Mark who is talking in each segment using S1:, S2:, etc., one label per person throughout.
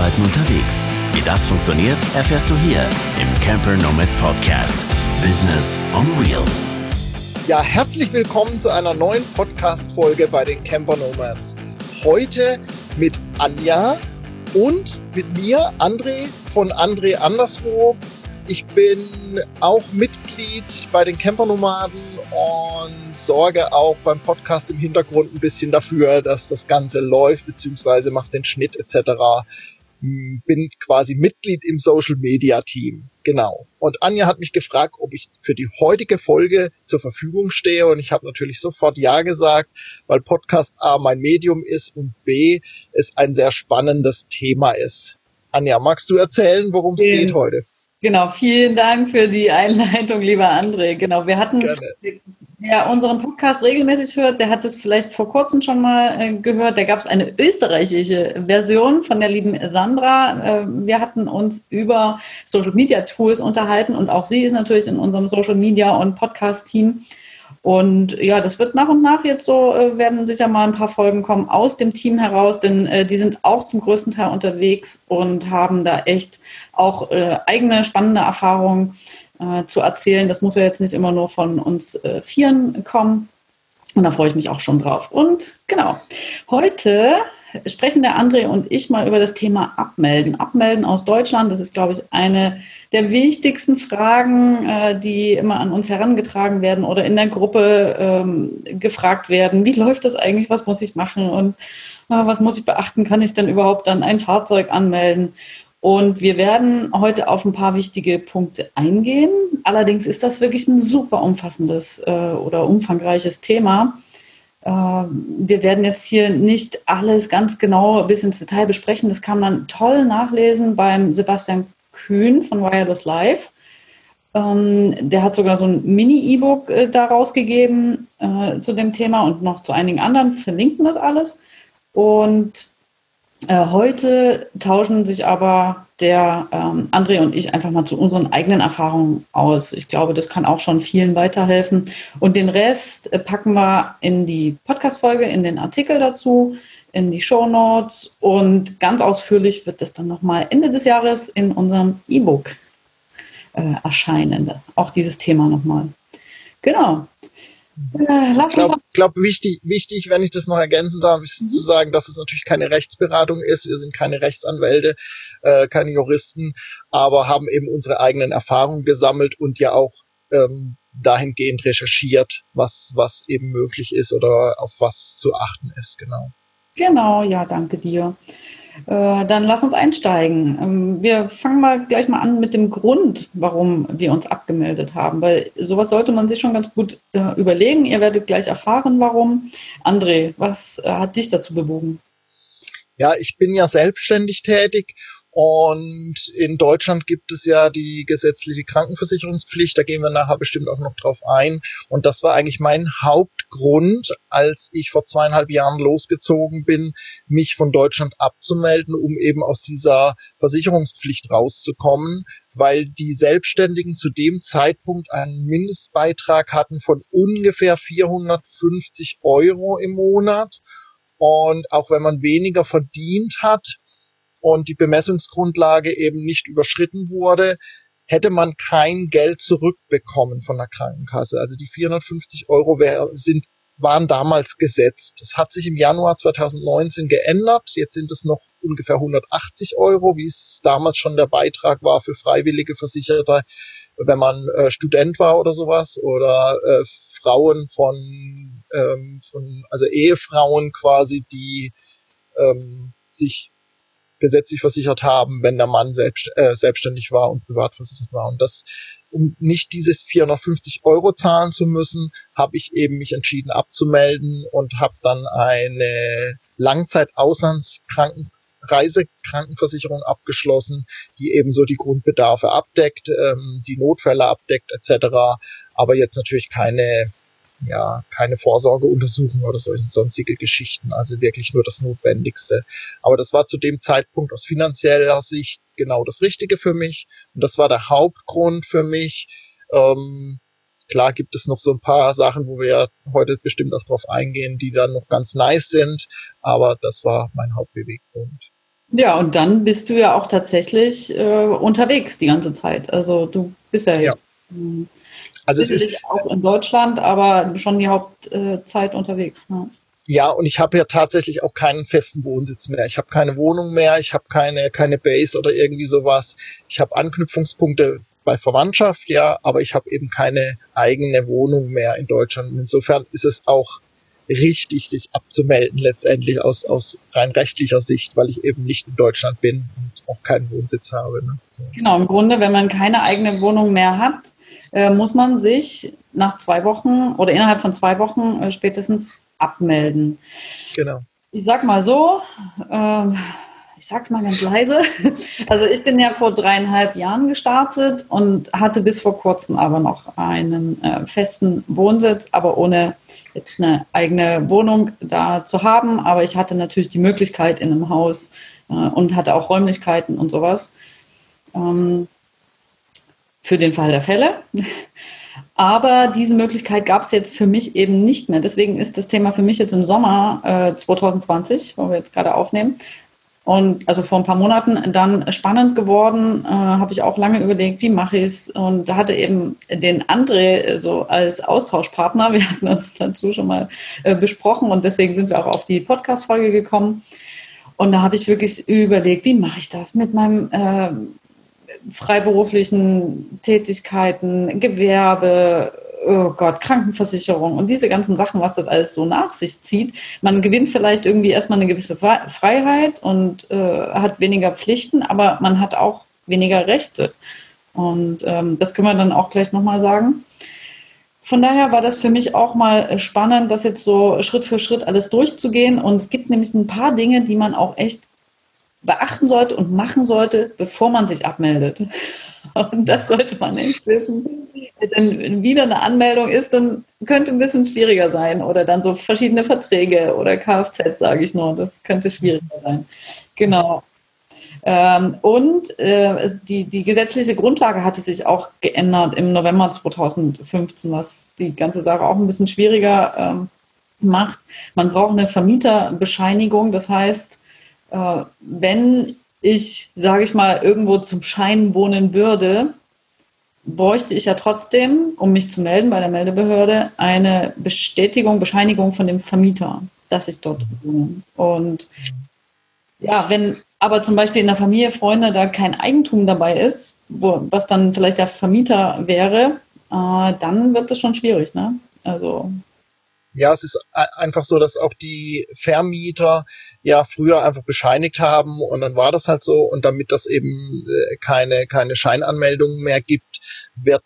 S1: Arbeiten unterwegs. Wie das funktioniert, erfährst du hier im Camper Nomads Podcast. Business on Wheels.
S2: Ja, herzlich willkommen zu einer neuen Podcast-Folge bei den Camper Nomads. Heute mit Anja und mit mir, André von André Anderswo. Ich bin auch Mitglied bei den Campernomaden und sorge auch beim Podcast im Hintergrund ein bisschen dafür, dass das Ganze läuft, beziehungsweise mache den Schnitt etc. Bin quasi Mitglied im Social Media Team. Genau. Und Anja hat mich gefragt, ob ich für die heutige Folge zur Verfügung stehe. Und ich habe natürlich sofort Ja gesagt, weil Podcast A mein Medium ist und B es ein sehr spannendes Thema ist. Anja, magst du erzählen, worum es geht heute?
S3: Genau, vielen Dank für die Einleitung, lieber André. Genau, wir hatten, Gerne. Wer unseren Podcast regelmäßig hört, der hat es vielleicht vor kurzem schon mal äh, gehört. Da gab es eine österreichische Version von der lieben Sandra. Äh, wir hatten uns über Social Media Tools unterhalten und auch sie ist natürlich in unserem Social Media und Podcast Team. Und ja, das wird nach und nach jetzt so, äh, werden sicher mal ein paar Folgen kommen aus dem Team heraus, denn äh, die sind auch zum größten Teil unterwegs und haben da echt auch äh, eigene spannende Erfahrungen äh, zu erzählen. Das muss ja jetzt nicht immer nur von uns äh, Vieren kommen. Und da freue ich mich auch schon drauf. Und genau, heute sprechen der André und ich mal über das Thema Abmelden. Abmelden aus Deutschland, das ist, glaube ich, eine der wichtigsten Fragen, äh, die immer an uns herangetragen werden oder in der Gruppe ähm, gefragt werden. Wie läuft das eigentlich? Was muss ich machen? Und äh, was muss ich beachten? Kann ich denn überhaupt dann ein Fahrzeug anmelden? Und wir werden heute auf ein paar wichtige Punkte eingehen. Allerdings ist das wirklich ein super umfassendes äh, oder umfangreiches Thema. Ähm, wir werden jetzt hier nicht alles ganz genau bis ins Detail besprechen. Das kann man toll nachlesen beim Sebastian Kühn von Wireless Live. Ähm, der hat sogar so ein Mini-E-Book äh, da rausgegeben äh, zu dem Thema und noch zu einigen anderen, verlinken das alles. Und äh, heute tauschen sich aber der ähm, André und ich einfach mal zu unseren eigenen Erfahrungen aus. Ich glaube, das kann auch schon vielen weiterhelfen. Und den Rest äh, packen wir in die Podcast-Folge, in den Artikel dazu, in die Show Notes und ganz ausführlich wird das dann nochmal Ende des Jahres in unserem E-Book äh, erscheinen. Auch dieses Thema nochmal. Genau.
S2: Äh, ich glaube, glaub, wichtig, wichtig, wenn ich das noch ergänzen darf, ist mhm. zu sagen, dass es natürlich keine Rechtsberatung ist. Wir sind keine Rechtsanwälte, äh, keine Juristen, aber haben eben unsere eigenen Erfahrungen gesammelt und ja auch ähm, dahingehend recherchiert, was, was eben möglich ist oder auf was zu achten ist, genau.
S3: Genau, ja, danke dir. Äh, dann lass uns einsteigen. Ähm, wir fangen mal gleich mal an mit dem Grund, warum wir uns abgemeldet haben, weil sowas sollte man sich schon ganz gut äh, überlegen. Ihr werdet gleich erfahren, warum. André, was äh, hat dich dazu bewogen?
S2: Ja, ich bin ja selbstständig tätig und in Deutschland gibt es ja die gesetzliche Krankenversicherungspflicht, da gehen wir nachher bestimmt auch noch drauf ein. Und das war eigentlich mein Hauptgrund, als ich vor zweieinhalb Jahren losgezogen bin, mich von Deutschland abzumelden, um eben aus dieser Versicherungspflicht rauszukommen, weil die Selbstständigen zu dem Zeitpunkt einen Mindestbeitrag hatten von ungefähr 450 Euro im Monat. Und auch wenn man weniger verdient hat, und die Bemessungsgrundlage eben nicht überschritten wurde, hätte man kein Geld zurückbekommen von der Krankenkasse. Also die 450 Euro wär, sind, waren damals gesetzt. Das hat sich im Januar 2019 geändert. Jetzt sind es noch ungefähr 180 Euro, wie es damals schon der Beitrag war für freiwillige Versicherte, wenn man äh, Student war oder sowas oder äh, Frauen von, ähm, von, also Ehefrauen quasi, die ähm, sich gesetzlich versichert haben, wenn der Mann selbst, äh, selbstständig war und privat versichert war. Und das, um nicht dieses 450 Euro zahlen zu müssen, habe ich eben mich entschieden abzumelden und habe dann eine Langzeit-Auslandskranken Reisekrankenversicherung abgeschlossen, die ebenso die Grundbedarfe abdeckt, ähm, die Notfälle abdeckt etc., aber jetzt natürlich keine ja, keine Vorsorgeuntersuchung oder solche sonstige Geschichten, also wirklich nur das Notwendigste. Aber das war zu dem Zeitpunkt aus finanzieller Sicht genau das Richtige für mich und das war der Hauptgrund für mich. Ähm, klar gibt es noch so ein paar Sachen, wo wir heute bestimmt auch drauf eingehen, die dann noch ganz nice sind, aber das war mein Hauptbeweggrund.
S3: Ja, und dann bist du ja auch tatsächlich äh, unterwegs die ganze Zeit. Also du bist ja jetzt ja. Also es ist auch in Deutschland, aber schon die Hauptzeit unterwegs. Ne?
S2: Ja, und ich habe ja tatsächlich auch keinen festen Wohnsitz mehr. Ich habe keine Wohnung mehr, ich habe keine keine Base oder irgendwie sowas. Ich habe Anknüpfungspunkte bei Verwandtschaft, ja, aber ich habe eben keine eigene Wohnung mehr in Deutschland. Insofern ist es auch richtig, sich abzumelden, letztendlich aus, aus rein rechtlicher Sicht, weil ich eben nicht in Deutschland bin und auch keinen Wohnsitz habe. Ne?
S3: So. Genau, im Grunde, wenn man keine eigene Wohnung mehr hat, äh, muss man sich nach zwei Wochen oder innerhalb von zwei Wochen äh, spätestens abmelden.
S2: Genau.
S3: Ich sag mal so, äh, ich sag's mal ganz leise. Also ich bin ja vor dreieinhalb Jahren gestartet und hatte bis vor kurzem aber noch einen äh, festen Wohnsitz, aber ohne jetzt eine eigene Wohnung da zu haben. Aber ich hatte natürlich die Möglichkeit in einem Haus äh, und hatte auch Räumlichkeiten und sowas. Ähm, für den Fall der Fälle. Aber diese Möglichkeit gab es jetzt für mich eben nicht mehr. Deswegen ist das Thema für mich jetzt im Sommer äh, 2020, wo wir jetzt gerade aufnehmen, und also vor ein paar Monaten dann spannend geworden, äh, habe ich auch lange überlegt, wie mache ich es. Und da hatte eben den André so als Austauschpartner, wir hatten uns dazu schon mal äh, besprochen und deswegen sind wir auch auf die Podcast-Folge gekommen. Und da habe ich wirklich überlegt, wie mache ich das mit meinem äh, freiberuflichen Tätigkeiten, Gewerbe, oh Gott, Krankenversicherung und diese ganzen Sachen, was das alles so nach sich zieht. Man gewinnt vielleicht irgendwie erstmal eine gewisse Freiheit und äh, hat weniger Pflichten, aber man hat auch weniger Rechte. Und ähm, das können wir dann auch gleich nochmal sagen. Von daher war das für mich auch mal spannend, das jetzt so Schritt für Schritt alles durchzugehen. Und es gibt nämlich ein paar Dinge, die man auch echt beachten sollte und machen sollte, bevor man sich abmeldet. Und das sollte man nicht wissen. Wenn wieder eine Anmeldung ist, dann könnte ein bisschen schwieriger sein. Oder dann so verschiedene Verträge oder Kfz, sage ich nur. Das könnte schwieriger sein. Genau. Ähm, und äh, die, die gesetzliche Grundlage hatte sich auch geändert im November 2015, was die ganze Sache auch ein bisschen schwieriger ähm, macht. Man braucht eine Vermieterbescheinigung. Das heißt, äh, wenn ich, sage ich mal, irgendwo zum Schein wohnen würde, bräuchte ich ja trotzdem, um mich zu melden bei der Meldebehörde, eine Bestätigung, Bescheinigung von dem Vermieter, dass ich dort wohne. Und ja, wenn aber zum Beispiel in der Familie, Freunde, da kein Eigentum dabei ist, wo, was dann vielleicht der Vermieter wäre, äh, dann wird das schon schwierig. Ne? Also
S2: ja, es ist einfach so, dass auch die Vermieter ja früher einfach bescheinigt haben und dann war das halt so und damit das eben äh, keine, keine Scheinanmeldungen mehr gibt, wird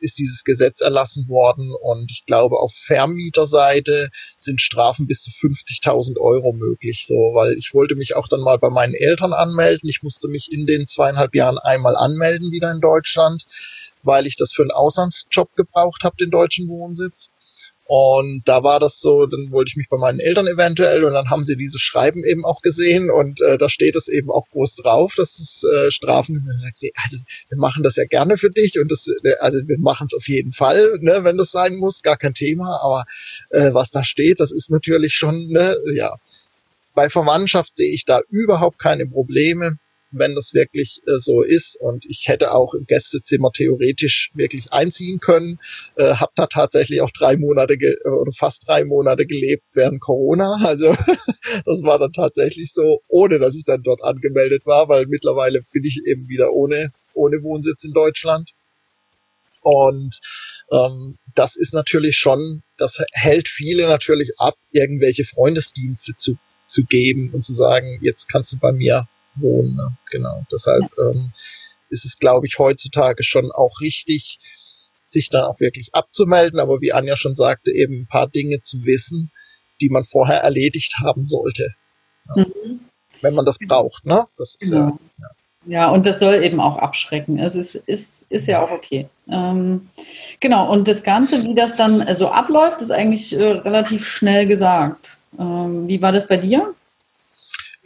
S2: ist dieses Gesetz erlassen worden und ich glaube auf Vermieterseite sind Strafen bis zu 50.000 Euro möglich, so, weil ich wollte mich auch dann mal bei meinen Eltern anmelden. Ich musste mich in den zweieinhalb Jahren einmal anmelden wieder in Deutschland, weil ich das für einen Auslandsjob gebraucht habe, den deutschen Wohnsitz. Und da war das so, dann wollte ich mich bei meinen Eltern eventuell und dann haben sie dieses Schreiben eben auch gesehen und äh, da steht es eben auch groß drauf, dass es äh, Strafen. Und dann sagt sie, also wir machen das ja gerne für dich und das, äh, also wir machen es auf jeden Fall, ne, wenn das sein muss, gar kein Thema. Aber äh, was da steht, das ist natürlich schon, ne, ja. Bei Verwandtschaft sehe ich da überhaupt keine Probleme wenn das wirklich äh, so ist. Und ich hätte auch im Gästezimmer theoretisch wirklich einziehen können. Äh, hab da tatsächlich auch drei Monate oder fast drei Monate gelebt während Corona. Also das war dann tatsächlich so, ohne dass ich dann dort angemeldet war, weil mittlerweile bin ich eben wieder ohne, ohne Wohnsitz in Deutschland. Und ähm, das ist natürlich schon, das hält viele natürlich ab, irgendwelche Freundesdienste zu, zu geben und zu sagen, jetzt kannst du bei mir wohnen. Ne? Genau. Deshalb ähm, ist es, glaube ich, heutzutage schon auch richtig, sich dann auch wirklich abzumelden, aber wie Anja schon sagte, eben ein paar Dinge zu wissen, die man vorher erledigt haben sollte. Ja. Mhm. Wenn man das braucht, ne? Das ist genau. ja,
S3: ja. Ja, und das soll eben auch abschrecken. Es ist, ist, ist ja auch okay. Ähm, genau, und das Ganze, wie das dann so abläuft, ist eigentlich äh, relativ schnell gesagt. Ähm, wie war das bei dir?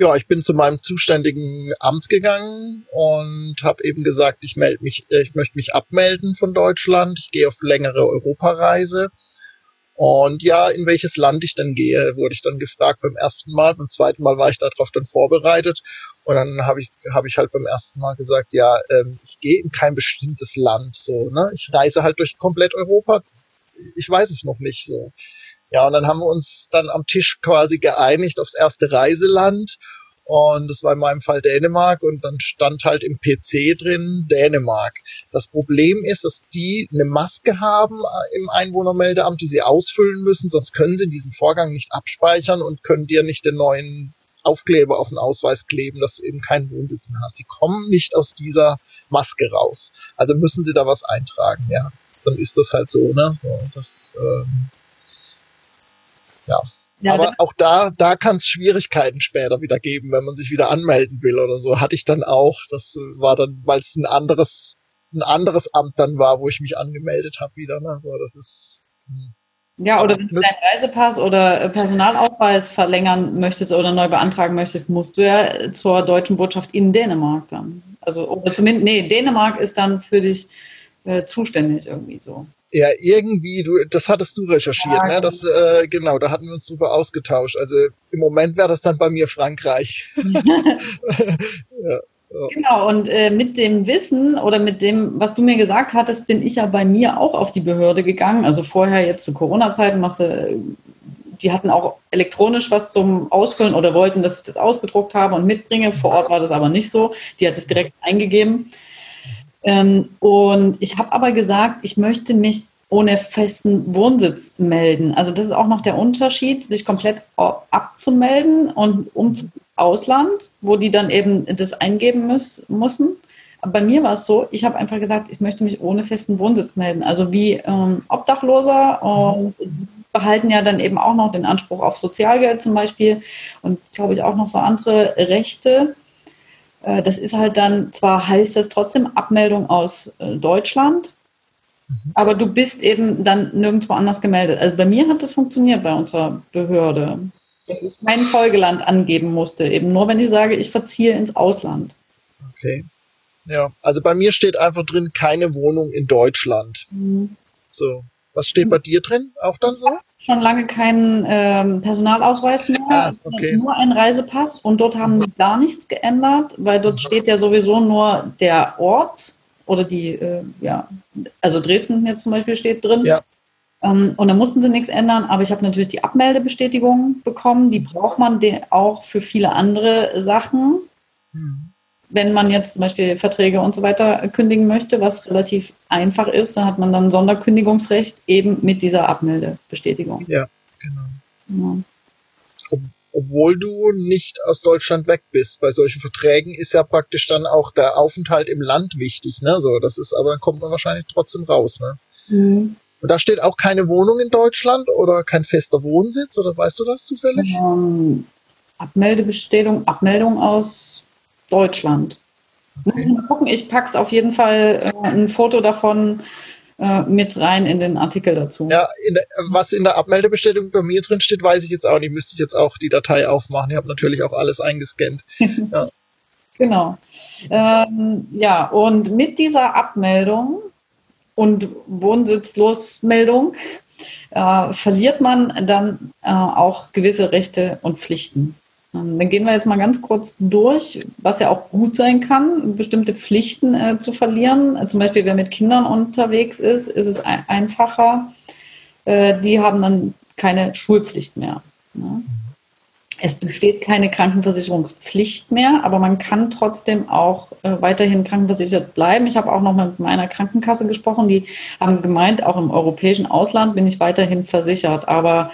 S2: Ja, ich bin zu meinem zuständigen Amt gegangen und habe eben gesagt, ich melde mich, äh, ich möchte mich abmelden von Deutschland. Ich gehe auf längere Europareise Und ja, in welches Land ich dann gehe, wurde ich dann gefragt beim ersten Mal. Beim zweiten Mal war ich darauf dann vorbereitet. Und dann habe ich, hab ich halt beim ersten Mal gesagt, ja, ähm, ich gehe in kein bestimmtes Land. So, ne? Ich reise halt durch komplett Europa. Ich weiß es noch nicht so. Ja, und dann haben wir uns dann am Tisch quasi geeinigt aufs erste Reiseland. Und das war in meinem Fall Dänemark und dann stand halt im PC drin Dänemark. Das Problem ist, dass die eine Maske haben äh, im Einwohnermeldeamt, die sie ausfüllen müssen, sonst können sie diesen Vorgang nicht abspeichern und können dir nicht den neuen Aufkleber auf den Ausweis kleben, dass du eben keinen Wohnsitz mehr hast. Die kommen nicht aus dieser Maske raus. Also müssen sie da was eintragen, ja. Dann ist das halt so, ne? So, das, ähm, ja. Ja, Aber auch da, da kann es Schwierigkeiten später wieder geben, wenn man sich wieder anmelden will oder so. Hatte ich dann auch. Das war dann, weil es ein anderes, ein anderes Amt dann war, wo ich mich angemeldet habe wieder. Ne? So, das ist.
S3: Hm. Ja, oder wenn du deinen Reisepass oder Personalausweis verlängern möchtest oder neu beantragen möchtest, musst du ja zur deutschen Botschaft in Dänemark dann. Also, oder zumindest, nee, Dänemark ist dann für dich äh, zuständig irgendwie so.
S2: Ja, irgendwie, du, das hattest du recherchiert, ja, ne? Das, äh, genau, da hatten wir uns super ausgetauscht. Also im Moment wäre das dann bei mir Frankreich.
S3: ja. Genau, und äh, mit dem Wissen oder mit dem, was du mir gesagt hattest, bin ich ja bei mir auch auf die Behörde gegangen. Also vorher jetzt zu Corona-Zeiten machst du, die hatten auch elektronisch was zum Ausfüllen oder wollten, dass ich das ausgedruckt habe und mitbringe. Vor Ort war das aber nicht so. Die hat es direkt eingegeben. Ähm, und ich habe aber gesagt, ich möchte mich ohne festen Wohnsitz melden. Also das ist auch noch der Unterschied, sich komplett abzumelden und um zu Ausland, wo die dann eben das eingeben müssen. müssen. Bei mir war es so, ich habe einfach gesagt, ich möchte mich ohne festen Wohnsitz melden. Also wie ähm, Obdachloser und behalten ja dann eben auch noch den Anspruch auf Sozialgeld zum Beispiel und glaube ich auch noch so andere Rechte. Äh, das ist halt dann, zwar heißt das trotzdem Abmeldung aus äh, Deutschland, mhm. aber du bist eben dann nirgendwo anders gemeldet. Also bei mir hat das funktioniert bei unserer Behörde. Ich kein Folgeland angeben musste, eben nur wenn ich sage, ich verziehe ins Ausland.
S2: Okay. Ja, also bei mir steht einfach drin, keine Wohnung in Deutschland. Mhm. So. Was steht bei dir drin? Auch dann so?
S3: Schon lange keinen ähm, Personalausweis mehr, ah, okay. nur ein Reisepass und dort haben die gar nichts geändert, weil dort steht ja sowieso nur der Ort oder die, äh, ja, also Dresden jetzt zum Beispiel steht drin. Ja. Ähm, und da mussten sie nichts ändern, aber ich habe natürlich die Abmeldebestätigung bekommen, die braucht man auch für viele andere Sachen. Mhm wenn man jetzt zum Beispiel Verträge und so weiter kündigen möchte, was relativ einfach ist, dann hat man dann Sonderkündigungsrecht eben mit dieser Abmeldebestätigung.
S2: Ja, genau. Ja. Ob, obwohl du nicht aus Deutschland weg bist. Bei solchen Verträgen ist ja praktisch dann auch der Aufenthalt im Land wichtig, ne? So, das ist, aber dann kommt man wahrscheinlich trotzdem raus, ne? Mhm. Und da steht auch keine Wohnung in Deutschland oder kein fester Wohnsitz, oder weißt du das zufällig?
S3: Ähm, Abmeldebestätigung, Abmeldung aus Deutschland. Mal gucken, ich packe es auf jeden Fall äh, ein Foto davon äh, mit rein in den Artikel dazu.
S2: Ja, in der, was in der Abmeldebestätigung bei mir drin steht, weiß ich jetzt auch nicht. Müsste ich jetzt auch die Datei aufmachen. Ich habe natürlich auch alles eingescannt. Ja.
S3: genau. Ähm, ja, und mit dieser Abmeldung und Wohnsitzlosmeldung äh, verliert man dann äh, auch gewisse Rechte und Pflichten. Ähm, dann gehen wir jetzt mal ganz kurz durch, was ja auch gut sein kann, bestimmte Pflichten äh, zu verlieren. Äh, zum Beispiel, wer mit Kindern unterwegs ist, ist es ein einfacher. Äh, die haben dann keine Schulpflicht mehr. Ne? Es besteht keine Krankenversicherungspflicht mehr, aber man kann trotzdem auch äh, weiterhin krankenversichert bleiben. Ich habe auch noch mit meiner Krankenkasse gesprochen, die haben gemeint, auch im europäischen Ausland bin ich weiterhin versichert. Aber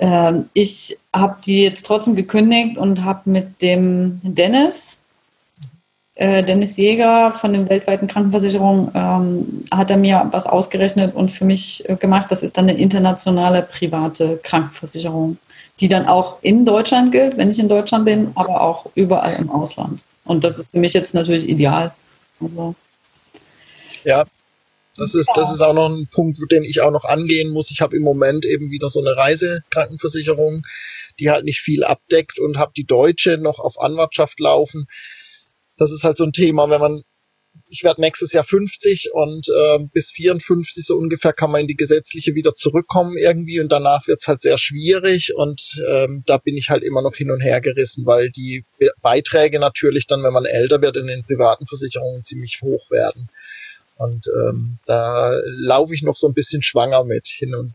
S3: ähm, ich habe die jetzt trotzdem gekündigt und habe mit dem Dennis, äh, Dennis Jäger von der weltweiten Krankenversicherung, ähm, hat er mir was ausgerechnet und für mich äh, gemacht. Das ist dann eine internationale private Krankenversicherung, die dann auch in Deutschland gilt, wenn ich in Deutschland bin, aber auch überall im Ausland. Und das ist für mich jetzt natürlich ideal. Also,
S2: ja, das ist, das ist auch noch ein Punkt, den ich auch noch angehen muss. Ich habe im Moment eben wieder so eine Reisekrankenversicherung, die halt nicht viel abdeckt und habe die deutsche noch auf Anwartschaft laufen. Das ist halt so ein Thema, wenn man ich werde nächstes Jahr 50 und äh, bis 54 so ungefähr kann man in die gesetzliche wieder zurückkommen irgendwie und danach wird's halt sehr schwierig und ähm, da bin ich halt immer noch hin und her gerissen, weil die Beiträge natürlich dann, wenn man älter wird, in den privaten Versicherungen ziemlich hoch werden. Und ähm, da laufe ich noch so ein bisschen schwanger mit hin und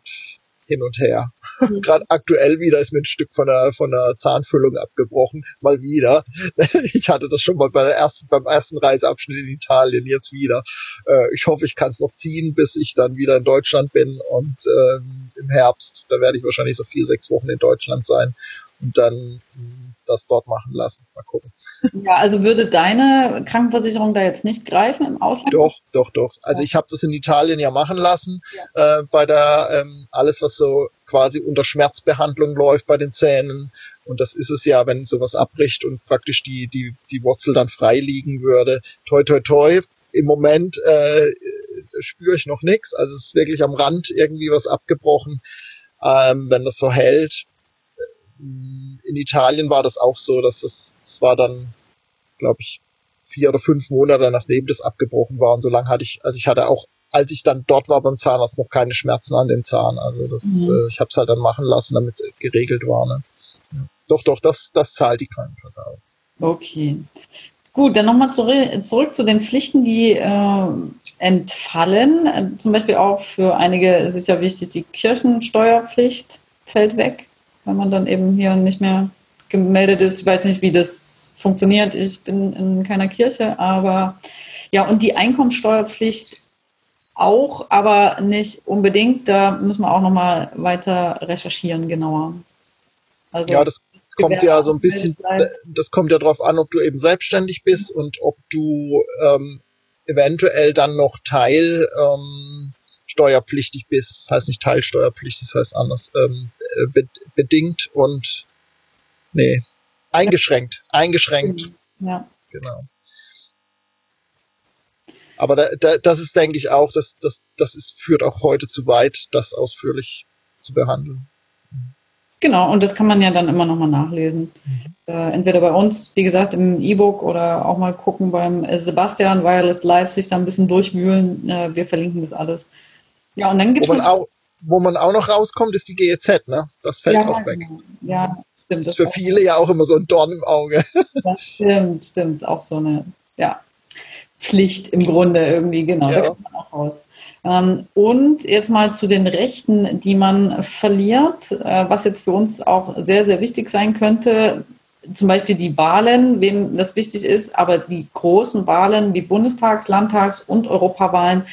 S2: hin und her. Mhm. Gerade aktuell wieder ist mir ein Stück von der, von der Zahnfüllung abgebrochen. Mal wieder. Ich hatte das schon mal bei der ersten, beim ersten Reiseabschnitt in Italien, jetzt wieder. Äh, ich hoffe, ich kann es noch ziehen, bis ich dann wieder in Deutschland bin und ähm, im Herbst, da werde ich wahrscheinlich so vier, sechs Wochen in Deutschland sein und dann das dort machen lassen. Mal gucken.
S3: Ja, also würde deine Krankenversicherung da jetzt nicht greifen im Ausland?
S2: Doch, doch, doch. Also ich habe das in Italien ja machen lassen, ja. äh, bei der ähm, alles, was so quasi unter Schmerzbehandlung läuft bei den Zähnen. Und das ist es ja, wenn sowas abbricht und praktisch die, die, die Wurzel dann frei liegen würde. Toi, toi, toi. Im Moment äh, spüre ich noch nichts. Also es ist wirklich am Rand irgendwie was abgebrochen. Ähm, wenn das so hält, in Italien war das auch so, dass das, das war dann, glaube ich, vier oder fünf Monate nachdem das abgebrochen war. Und so lange hatte ich, also ich hatte auch, als ich dann dort war beim Zahnarzt, noch keine Schmerzen an dem Zahn. Also das, mhm. äh, ich habe es halt dann machen lassen, damit es geregelt war. Ne? Ja. Doch, doch, das, das zahlt die Krankenkasse auch.
S3: Okay. Gut, dann nochmal zurück, zu den Pflichten, die äh, entfallen. Zum Beispiel auch für einige ist es ja wichtig, die Kirchensteuerpflicht fällt weg wenn man dann eben hier nicht mehr gemeldet ist. Ich weiß nicht, wie das funktioniert. Ich bin in keiner Kirche, aber ja, und die Einkommensteuerpflicht auch, aber nicht unbedingt. Da müssen wir auch nochmal weiter recherchieren, genauer.
S2: Also ja, das kommt ja so ein bisschen, das kommt ja darauf an, ob du eben selbstständig bist und ob du ähm, eventuell dann noch Teil ähm, steuerpflichtig bist, das heißt nicht teilsteuerpflichtig, das heißt anders, ähm, äh, be bedingt und nee, eingeschränkt, eingeschränkt.
S3: Ja.
S2: Genau. Aber da, da, das ist, denke ich, auch, das, das, das ist, führt auch heute zu weit, das ausführlich zu behandeln.
S3: Genau, und das kann man ja dann immer nochmal nachlesen. Mhm. Äh, entweder bei uns, wie gesagt, im E-Book oder auch mal gucken beim Sebastian Wireless Live, sich da ein bisschen durchwühlen. Äh, wir verlinken das alles. Ja, und dann gibt
S2: es. Auch, wo man auch noch rauskommt, ist die GEZ, ne? Das fällt ja, auch weg.
S3: Ja,
S2: stimmt. Das ist für viele ja auch immer so ein Dorn im Auge.
S3: Das stimmt, stimmt. Ist auch so eine, ja, Pflicht im Grunde irgendwie, genau. Ja. Da kommt man auch raus. Ähm, und jetzt mal zu den Rechten, die man verliert, äh, was jetzt für uns auch sehr, sehr wichtig sein könnte. Zum Beispiel die Wahlen, wem das wichtig ist, aber die großen Wahlen wie Bundestags-, Landtags- und Europawahlen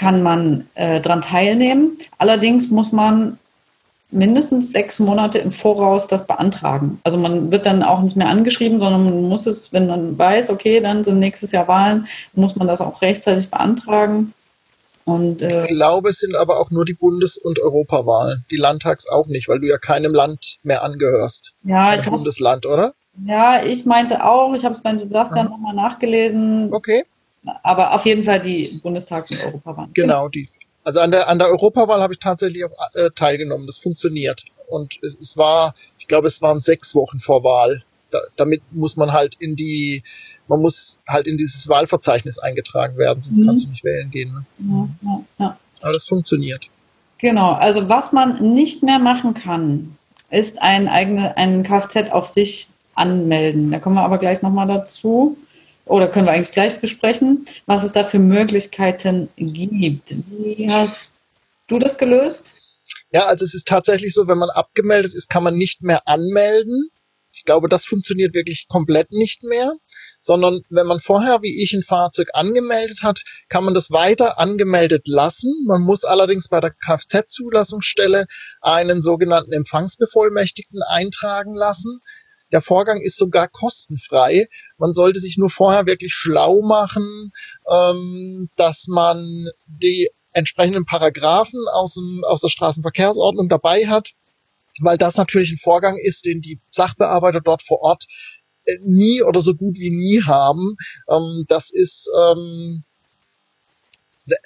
S3: kann man äh, daran teilnehmen. Allerdings muss man mindestens sechs Monate im Voraus das beantragen. Also man wird dann auch nicht mehr angeschrieben, sondern man muss es, wenn man weiß, okay, dann sind nächstes Jahr Wahlen, muss man das auch rechtzeitig beantragen. Und,
S2: äh, ich glaube, es sind aber auch nur die Bundes- und Europawahlen. Die Landtags auch nicht, weil du ja keinem Land mehr angehörst.
S3: Ja, Kein ich
S2: Bundesland, oder?
S3: Ja, ich meinte auch, ich habe es beim Sebastian ja. nochmal nachgelesen.
S2: Okay.
S3: Aber auf jeden Fall die Bundestags- und Europawahl.
S2: Genau, die. Also an der, an der Europawahl habe ich tatsächlich auch äh, teilgenommen. Das funktioniert. Und es, es war, ich glaube, es waren sechs Wochen vor Wahl. Da, damit muss man halt in die, man muss halt in dieses Wahlverzeichnis eingetragen werden, sonst mhm. kannst du nicht wählen gehen. Ne? Ja, ja, ja. Aber das funktioniert.
S3: Genau, also was man nicht mehr machen kann, ist ein eigene, ein Kfz auf sich anmelden. Da kommen wir aber gleich nochmal dazu oder können wir eigentlich gleich besprechen, was es da für Möglichkeiten gibt. Wie hast du das gelöst?
S2: Ja, also es ist tatsächlich so, wenn man abgemeldet ist, kann man nicht mehr anmelden. Ich glaube, das funktioniert wirklich komplett nicht mehr, sondern wenn man vorher, wie ich, ein Fahrzeug angemeldet hat, kann man das weiter angemeldet lassen. Man muss allerdings bei der Kfz-Zulassungsstelle einen sogenannten Empfangsbevollmächtigten eintragen lassen. Der Vorgang ist sogar kostenfrei. Man sollte sich nur vorher wirklich schlau machen, ähm, dass man die entsprechenden Paragraphen aus, dem, aus der Straßenverkehrsordnung dabei hat, weil das natürlich ein Vorgang ist, den die Sachbearbeiter dort vor Ort äh, nie oder so gut wie nie haben. Ähm, das ist ähm,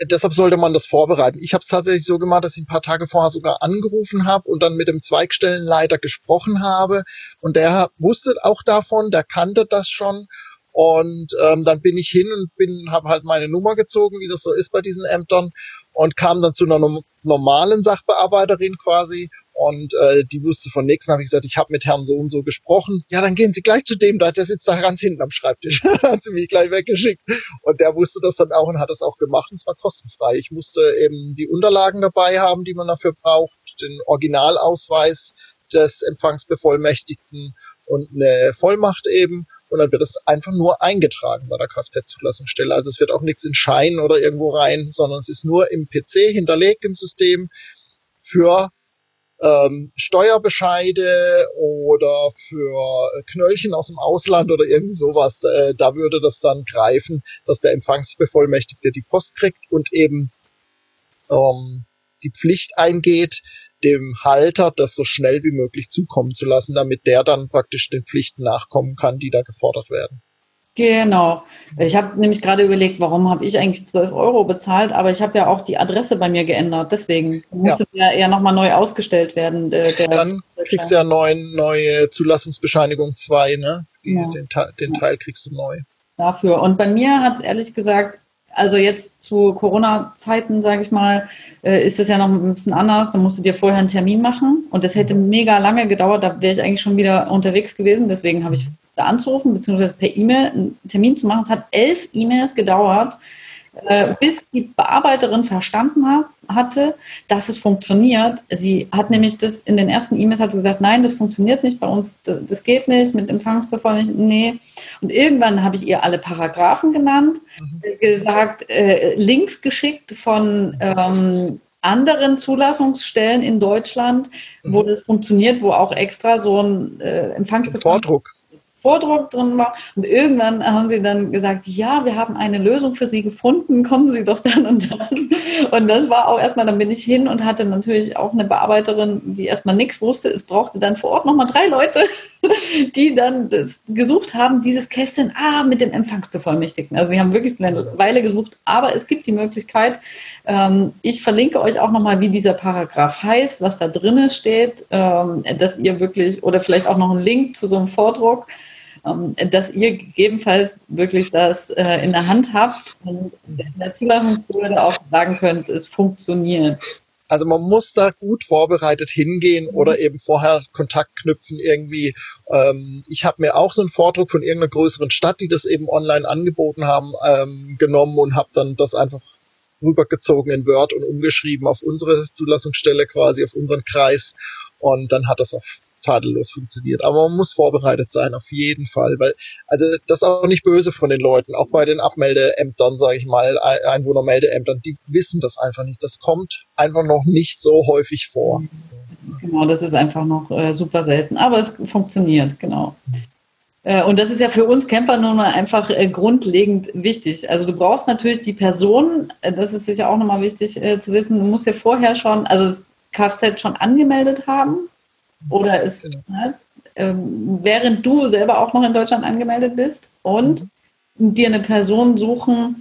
S2: deshalb sollte man das vorbereiten. Ich habe es tatsächlich so gemacht, dass ich ein paar Tage vorher sogar angerufen habe und dann mit dem Zweigstellenleiter gesprochen habe. Und der wusste auch davon, der kannte das schon. Und ähm, dann bin ich hin und bin, habe halt meine Nummer gezogen, wie das so ist bei diesen Ämtern, und kam dann zu einer normalen Sachbearbeiterin quasi und äh, die wusste von nichts. Dann habe ich gesagt, ich habe mit Herrn so und so gesprochen. Ja, dann gehen Sie gleich zu dem, da der sitzt da ganz hinten am Schreibtisch. hat sie mich gleich weggeschickt. Und der wusste das dann auch und hat das auch gemacht. Und es war kostenfrei. Ich musste eben die Unterlagen dabei haben, die man dafür braucht, den Originalausweis des Empfangsbevollmächtigten und eine Vollmacht eben. Und dann wird es einfach nur eingetragen bei der Kfz-Zulassungsstelle. Also es wird auch nichts in Schein oder irgendwo rein, sondern es ist nur im PC hinterlegt im System für ähm, Steuerbescheide oder für Knöllchen aus dem Ausland oder irgend sowas. Äh, da würde das dann greifen, dass der Empfangsbevollmächtigte die Post kriegt und eben ähm, die Pflicht eingeht, dem Halter das so schnell wie möglich zukommen zu lassen, damit der dann praktisch den Pflichten nachkommen kann, die da gefordert werden.
S3: Genau. Ich habe nämlich gerade überlegt, warum habe ich eigentlich 12 Euro bezahlt, aber ich habe ja auch die Adresse bei mir geändert. Deswegen musste ja, ja, nochmal neu ausgestellt werden.
S2: Der, der Dann kriegst du ja neuen, neue Zulassungsbescheinigung 2, ne? Die, ja. den, den Teil kriegst du neu.
S3: Dafür. Und bei mir hat es ehrlich gesagt also jetzt zu Corona-Zeiten, sage ich mal, äh, ist das ja noch ein bisschen anders. Da musst du dir vorher einen Termin machen und das hätte mega lange gedauert. Da wäre ich eigentlich schon wieder unterwegs gewesen. Deswegen habe ich da anzurufen, beziehungsweise per E-Mail einen Termin zu machen. Es hat elf E-Mails gedauert, äh, bis die Bearbeiterin verstanden hat, hatte, dass es funktioniert. Sie hat nämlich das in den ersten E-Mails hat gesagt, nein, das funktioniert nicht bei uns, das geht nicht mit Empfangsbevollmächtigten, nee. Und irgendwann habe ich ihr alle Paragraphen genannt, mhm. gesagt, äh, Links geschickt von ähm, anderen Zulassungsstellen in Deutschland, wo mhm. das funktioniert, wo auch extra so ein äh, Empfangsbevollmächtigter
S2: Vordruck.
S3: Vordruck drin war. Und irgendwann haben sie dann gesagt, ja, wir haben eine Lösung für Sie gefunden, kommen Sie doch dann und dann. Und das war auch erstmal, dann bin ich hin und hatte natürlich auch eine Bearbeiterin, die erstmal nichts wusste. Es brauchte dann vor Ort nochmal drei Leute, die dann gesucht haben, dieses Kästchen, ah, mit dem Empfangsbevollmächtigten. Also die haben wirklich eine Weile gesucht, aber es gibt die Möglichkeit, ähm, ich verlinke euch auch nochmal, wie dieser Paragraph heißt, was da drinnen steht, ähm, dass ihr wirklich, oder vielleicht auch noch einen Link zu so einem Vordruck, dass ihr gegebenenfalls wirklich das äh, in der Hand habt und in der Zulassungsbehörde auch sagen könnt, es funktioniert.
S2: Also man muss da gut vorbereitet hingehen oder mhm. eben vorher Kontakt knüpfen irgendwie. Ähm, ich habe mir auch so einen Vordruck von irgendeiner größeren Stadt, die das eben online angeboten haben, ähm, genommen und habe dann das einfach rübergezogen in Word und umgeschrieben auf unsere Zulassungsstelle quasi, auf unseren Kreis. Und dann hat das auch tadellos funktioniert. Aber man muss vorbereitet sein, auf jeden Fall. Weil, also das ist auch nicht böse von den Leuten, auch bei den Abmeldeämtern, sage ich mal, Einwohnermeldeämtern, die wissen das einfach nicht. Das kommt einfach noch nicht so häufig vor.
S3: Genau, das ist einfach noch äh, super selten. Aber es funktioniert, genau. Äh, und das ist ja für uns Camper nun mal einfach äh, grundlegend wichtig. Also du brauchst natürlich die Person, äh, das ist sicher auch nochmal wichtig zu wissen, du musst dir vorher schon, also das Kfz schon angemeldet haben, oder ist, ne, ähm, während du selber auch noch in Deutschland angemeldet bist und mhm. dir eine Person suchen,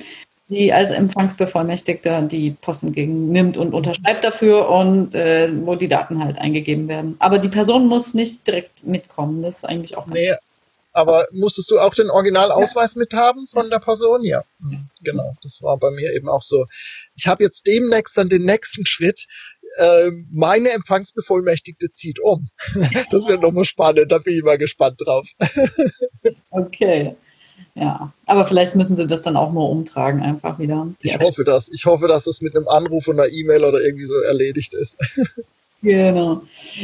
S3: die als Empfangsbevollmächtigter die Post entgegennimmt und unterschreibt dafür und äh, wo die Daten halt eingegeben werden. Aber die Person muss nicht direkt mitkommen. Das ist eigentlich auch.
S2: Nee, aber musstest du auch den Originalausweis ja. mithaben von der Person? Ja, mhm. genau. Das war bei mir eben auch so. Ich habe jetzt demnächst dann den nächsten Schritt. Äh, meine Empfangsbevollmächtigte zieht um. Das wird nochmal spannend, da bin ich mal gespannt drauf.
S3: Okay. Ja, aber vielleicht müssen sie das dann auch nur umtragen, einfach wieder.
S2: Ich hoffe das. Ich hoffe, dass das mit einem Anruf und einer E-Mail oder irgendwie so erledigt ist.
S3: Genau.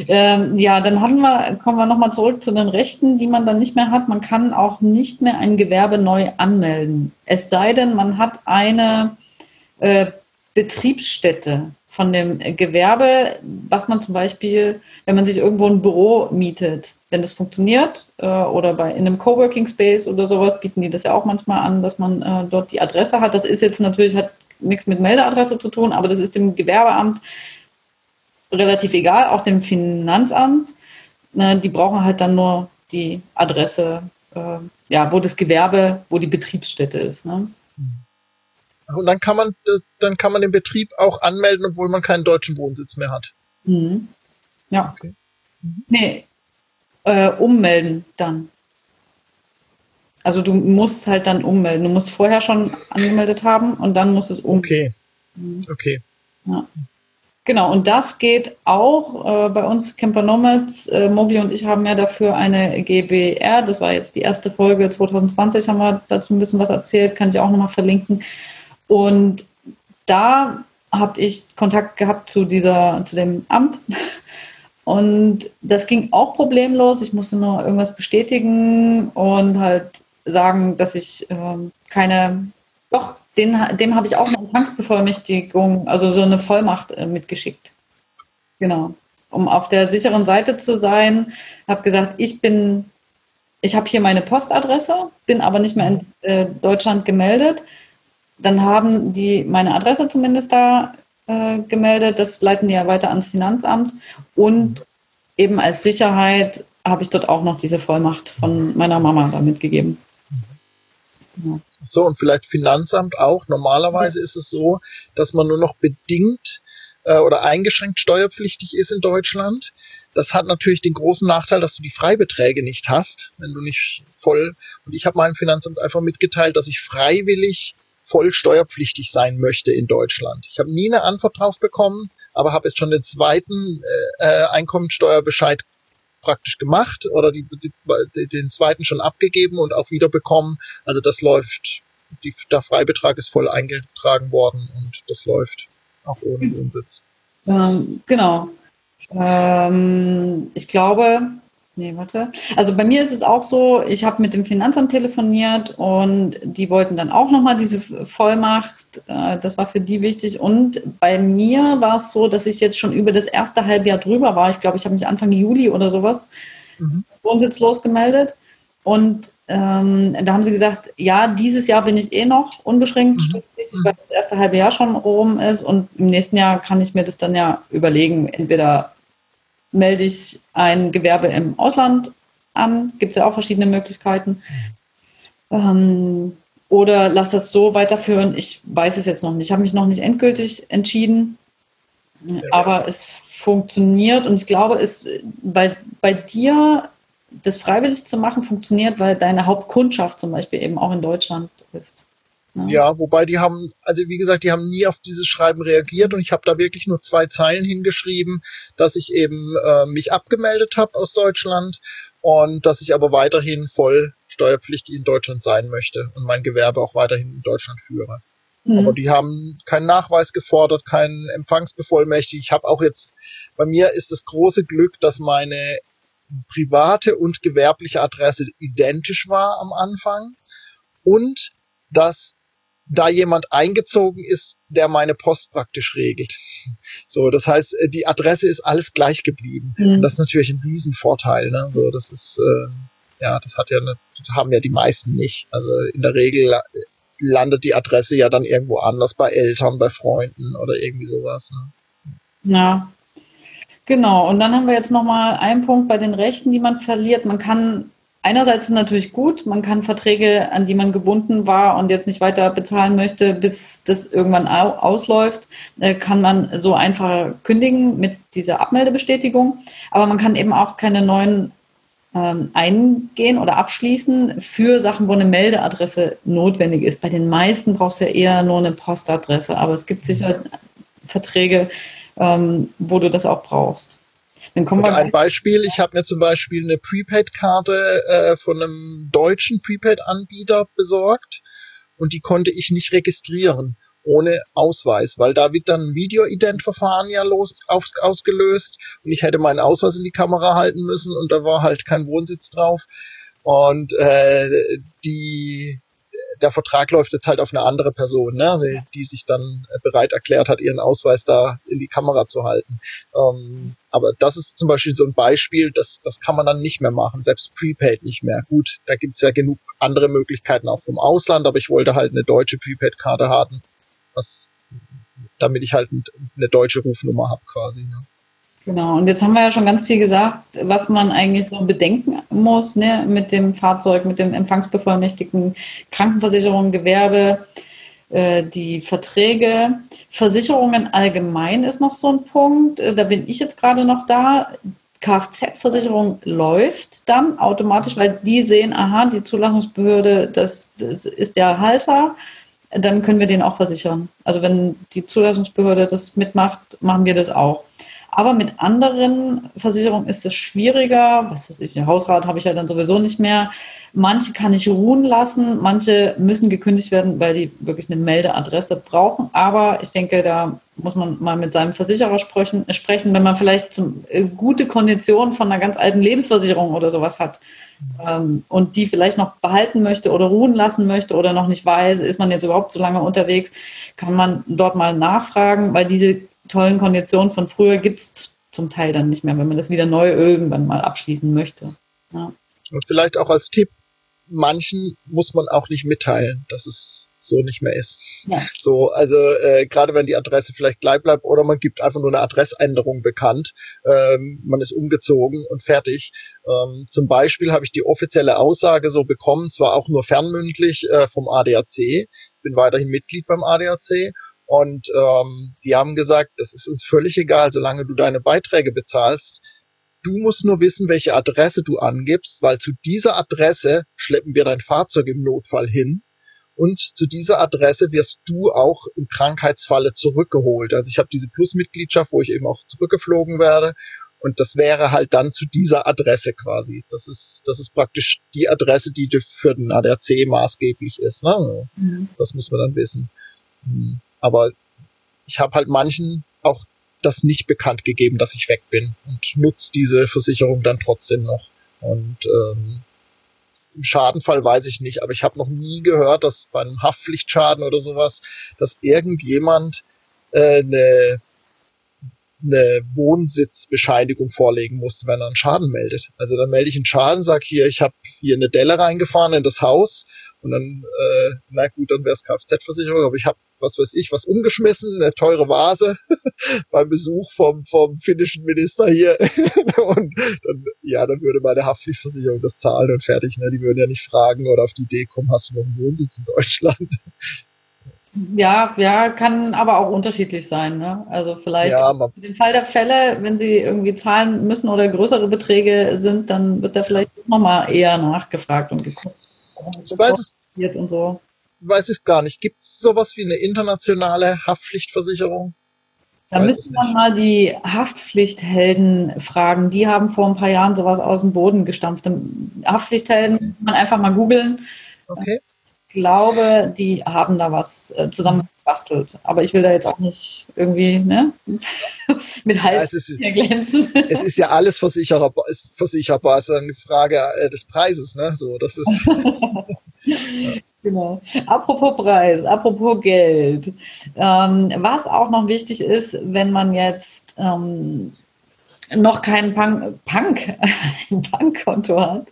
S3: Ähm, ja, dann haben wir, kommen wir nochmal zurück zu den Rechten, die man dann nicht mehr hat. Man kann auch nicht mehr ein Gewerbe neu anmelden. Es sei denn, man hat eine äh, Betriebsstätte von dem Gewerbe, was man zum Beispiel, wenn man sich irgendwo ein Büro mietet, wenn das funktioniert, äh, oder bei in einem Coworking Space oder sowas, bieten die das ja auch manchmal an, dass man äh, dort die Adresse hat. Das ist jetzt natürlich, hat nichts mit Meldeadresse zu tun, aber das ist dem Gewerbeamt relativ egal, auch dem Finanzamt. Ne, die brauchen halt dann nur die Adresse, äh, ja, wo das Gewerbe, wo die Betriebsstätte ist. Ne?
S2: Und dann kann man, dann kann man den Betrieb auch anmelden, obwohl man keinen deutschen Wohnsitz mehr hat.
S3: Mhm. Ja. Okay. Mhm. Nee, äh, ummelden dann. Also du musst halt dann ummelden. Du musst vorher schon angemeldet haben und dann musst es
S2: ummelden. Okay. Mhm. Okay.
S3: Ja. Genau, und das geht auch äh, bei uns Camper Nomads. Äh, Mogli und ich haben ja dafür eine GBR. Das war jetzt die erste Folge 2020, haben wir dazu ein bisschen was erzählt, kann ich auch nochmal verlinken. Und da habe ich Kontakt gehabt zu dieser, zu dem Amt. Und das ging auch problemlos. Ich musste nur irgendwas bestätigen und halt sagen, dass ich ähm, keine, doch, den, dem habe ich auch eine Empfangsbevollmächtigung, also so eine Vollmacht äh, mitgeschickt. Genau. Um auf der sicheren Seite zu sein, habe gesagt, ich bin, ich habe hier meine Postadresse, bin aber nicht mehr in äh, Deutschland gemeldet. Dann haben die meine Adresse zumindest da äh, gemeldet. Das leiten die ja weiter ans Finanzamt. Und eben als Sicherheit habe ich dort auch noch diese Vollmacht von meiner Mama da mitgegeben.
S2: Ja. So, und vielleicht Finanzamt auch. Normalerweise ist es so, dass man nur noch bedingt äh, oder eingeschränkt steuerpflichtig ist in Deutschland. Das hat natürlich den großen Nachteil, dass du die Freibeträge nicht hast, wenn du nicht voll. Und ich habe meinem Finanzamt einfach mitgeteilt, dass ich freiwillig voll steuerpflichtig sein möchte in Deutschland. Ich habe nie eine Antwort drauf bekommen, aber habe jetzt schon den zweiten äh, äh Einkommensteuerbescheid praktisch gemacht oder die, die, den zweiten schon abgegeben und auch wieder bekommen. Also das läuft, die, der Freibetrag ist voll eingetragen worden und das läuft auch ohne Wohnsitz.
S3: Ähm, genau. Ähm, ich glaube, Nee, warte. Also bei mir ist es auch so, ich habe mit dem Finanzamt telefoniert und die wollten dann auch nochmal diese Vollmacht. Äh, das war für die wichtig. Und bei mir war es so, dass ich jetzt schon über das erste Halbjahr drüber war. Ich glaube, ich habe mich Anfang Juli oder sowas mhm. wohnsitzlos gemeldet. Und ähm, da haben sie gesagt, ja, dieses Jahr bin ich eh noch unbeschränkt mhm. weil das erste halbe Jahr schon rum ist. Und im nächsten Jahr kann ich mir das dann ja überlegen, entweder melde ich ein Gewerbe im Ausland an. Gibt es ja auch verschiedene Möglichkeiten. Ähm, oder lass das so weiterführen. Ich weiß es jetzt noch nicht. Ich habe mich noch nicht endgültig entschieden. Aber es funktioniert und ich glaube, es bei, bei dir das freiwillig zu machen funktioniert, weil deine Hauptkundschaft zum Beispiel eben auch in Deutschland ist.
S2: Ja. wobei die haben, also wie gesagt, die haben nie auf dieses Schreiben reagiert und ich habe da wirklich nur zwei Zeilen hingeschrieben, dass ich eben äh, mich abgemeldet habe aus Deutschland und dass ich aber weiterhin voll steuerpflichtig in Deutschland sein möchte und mein Gewerbe auch weiterhin in Deutschland führe. Mhm. Aber die haben keinen Nachweis gefordert, keinen Empfangsbevollmächtig. Ich habe auch jetzt, bei mir ist das große Glück, dass meine private und gewerbliche Adresse identisch war am Anfang und dass da jemand eingezogen ist, der meine Post praktisch regelt. So, das heißt, äh, die Adresse ist alles gleich geblieben. Mhm. Das ist natürlich ein Riesenvorteil. Ne? So, das ist, äh, ja, das hat ja, eine, haben ja die meisten nicht. Also in der Regel äh, landet die Adresse ja dann irgendwo anders bei Eltern, bei Freunden oder irgendwie sowas.
S3: Ne? Ja, genau. Und dann haben wir jetzt nochmal einen Punkt bei den Rechten, die man verliert. Man kann Einerseits natürlich gut, man kann Verträge, an die man gebunden war und jetzt nicht weiter bezahlen möchte, bis das irgendwann ausläuft, äh, kann man so einfach kündigen mit dieser Abmeldebestätigung. Aber man kann eben auch keine neuen ähm, eingehen oder abschließen für Sachen, wo eine Meldeadresse notwendig ist. Bei den meisten brauchst du ja eher nur eine Postadresse, aber es gibt sicher Verträge, ähm, wo du das auch brauchst.
S2: Dann kommen wir ein Beispiel, ich habe mir zum Beispiel eine Prepaid-Karte äh, von einem deutschen Prepaid-Anbieter besorgt und die konnte ich nicht registrieren ohne Ausweis, weil da wird dann ein Video-Ident-Verfahren ja los, aus, ausgelöst und ich hätte meinen Ausweis in die Kamera halten müssen und da war halt kein Wohnsitz drauf. Und äh, die der Vertrag läuft jetzt halt auf eine andere Person, ne, die, sich dann bereit erklärt hat, ihren Ausweis da in die Kamera zu halten. Ähm, aber das ist zum Beispiel so ein Beispiel, das, das kann man dann nicht mehr machen, selbst Prepaid nicht mehr. Gut, da gibt's ja genug andere Möglichkeiten auch vom Ausland, aber ich wollte halt eine deutsche Prepaid-Karte haben, was, damit ich halt eine deutsche Rufnummer habe quasi. Ne.
S3: Genau, und jetzt haben wir ja schon ganz viel gesagt, was man eigentlich so bedenken muss ne, mit dem Fahrzeug, mit dem Empfangsbevollmächtigten, Krankenversicherung, Gewerbe, äh, die Verträge. Versicherungen allgemein ist noch so ein Punkt. Äh, da bin ich jetzt gerade noch da. Kfz-Versicherung läuft dann automatisch, weil die sehen, aha, die Zulassungsbehörde, das, das ist der Halter, dann können wir den auch versichern. Also wenn die Zulassungsbehörde das mitmacht, machen wir das auch. Aber mit anderen Versicherungen ist es schwieriger. Was weiß ich, ein Hausrat habe ich ja dann sowieso nicht mehr. Manche kann ich ruhen lassen, manche müssen gekündigt werden, weil die wirklich eine Meldeadresse brauchen. Aber ich denke, da muss man mal mit seinem Versicherer sprechen, sprechen wenn man vielleicht äh, gute Konditionen von einer ganz alten Lebensversicherung oder sowas hat ähm, und die vielleicht noch behalten möchte oder ruhen lassen möchte oder noch nicht weiß, ist man jetzt überhaupt so lange unterwegs, kann man dort mal nachfragen, weil diese tollen Konditionen von früher gibt es zum Teil dann nicht mehr, wenn man das wieder neu irgendwann mal abschließen möchte. Ja.
S2: Und vielleicht auch als Tipp, manchen muss man auch nicht mitteilen, dass es so nicht mehr ist. Ja. So, also äh, gerade wenn die Adresse vielleicht gleich bleibt oder man gibt einfach nur eine Adressänderung bekannt, ähm, man ist umgezogen und fertig. Ähm, zum Beispiel habe ich die offizielle Aussage so bekommen, zwar auch nur fernmündlich äh, vom ADAC, bin weiterhin Mitglied beim ADAC und ähm, die haben gesagt, es ist uns völlig egal, solange du deine Beiträge bezahlst. Du musst nur wissen, welche Adresse du angibst, weil zu dieser Adresse schleppen wir dein Fahrzeug im Notfall hin. Und zu dieser Adresse wirst du auch im Krankheitsfalle zurückgeholt. Also ich habe diese Plusmitgliedschaft, wo ich eben auch zurückgeflogen werde. Und das wäre halt dann zu dieser Adresse quasi. Das ist, das ist praktisch die Adresse, die für den ADAC maßgeblich ist. Ne? Mhm. Das muss man dann wissen. Mhm. Aber ich habe halt manchen auch das nicht bekannt gegeben, dass ich weg bin und nutze diese Versicherung dann trotzdem noch. Und ähm, im Schadenfall weiß ich nicht, aber ich habe noch nie gehört, dass bei einem Haftpflichtschaden oder sowas, dass irgendjemand äh, eine eine Wohnsitzbescheinigung vorlegen muss, wenn er einen Schaden meldet. Also dann melde ich einen Schaden, sag hier, ich habe hier eine Delle reingefahren in das Haus und dann, äh, na gut, dann wäre es Kfz-Versicherung, aber ich habe was weiß ich, was umgeschmissen, eine teure Vase beim Besuch vom, vom finnischen Minister hier. und dann, ja, dann würde meine Haftpflichtversicherung das zahlen und fertig. Ne? Die würden ja nicht fragen oder auf die Idee kommen, hast du noch einen Wohnsitz in Deutschland?
S3: Ja, ja, kann aber auch unterschiedlich sein. Ne? Also vielleicht ja, in dem Fall der Fälle, wenn sie irgendwie zahlen müssen oder größere Beträge sind, dann wird da vielleicht nochmal eher nachgefragt und geguckt.
S2: Ich weiß es und so. Weiß ich gar nicht. Gibt es sowas wie eine internationale Haftpflichtversicherung?
S3: Da müsste man mal die Haftpflichthelden fragen. Die haben vor ein paar Jahren sowas aus dem Boden gestampft. Haftpflichthelden kann man einfach mal googeln.
S2: Okay
S3: glaube, die haben da was äh, zusammengebastelt. Aber ich will da jetzt auch nicht irgendwie ne, mit Hals ja, es ist, glänzen.
S2: Es ist ja alles versicherbar, ist versicherbar. Es ist eine Frage äh, des Preises. Ne? So, das ist.
S3: ja. Genau. Apropos Preis, apropos Geld. Ähm, was auch noch wichtig ist, wenn man jetzt ähm, noch kein Punk, Punk, Bankkonto hat,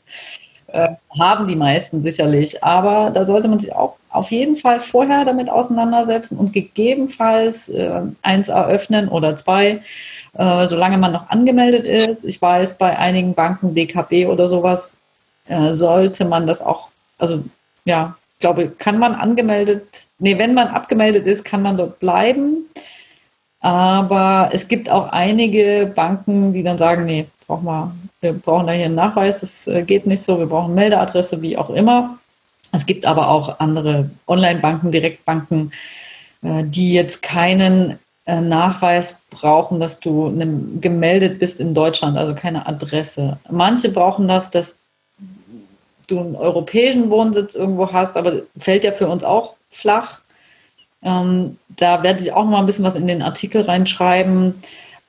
S3: äh, haben die meisten sicherlich. Aber da sollte man sich auch auf jeden Fall vorher damit auseinandersetzen und gegebenenfalls äh, eins eröffnen oder zwei, äh, solange man noch angemeldet ist. Ich weiß, bei einigen Banken, DKB oder sowas, äh, sollte man das auch, also ja, ich glaube, kann man angemeldet, nee, wenn man abgemeldet ist, kann man dort bleiben. Aber es gibt auch einige Banken, die dann sagen, nee, brauchen wir wir brauchen da hier einen Nachweis, das äh, geht nicht so, wir brauchen Meldeadresse, wie auch immer. Es gibt aber auch andere Online-Banken, Direktbanken, äh, die jetzt keinen äh, Nachweis brauchen, dass du gemeldet bist in Deutschland, also keine Adresse. Manche brauchen das, dass du einen europäischen Wohnsitz irgendwo hast, aber fällt ja für uns auch flach. Ähm, da werde ich auch noch mal ein bisschen was in den Artikel reinschreiben.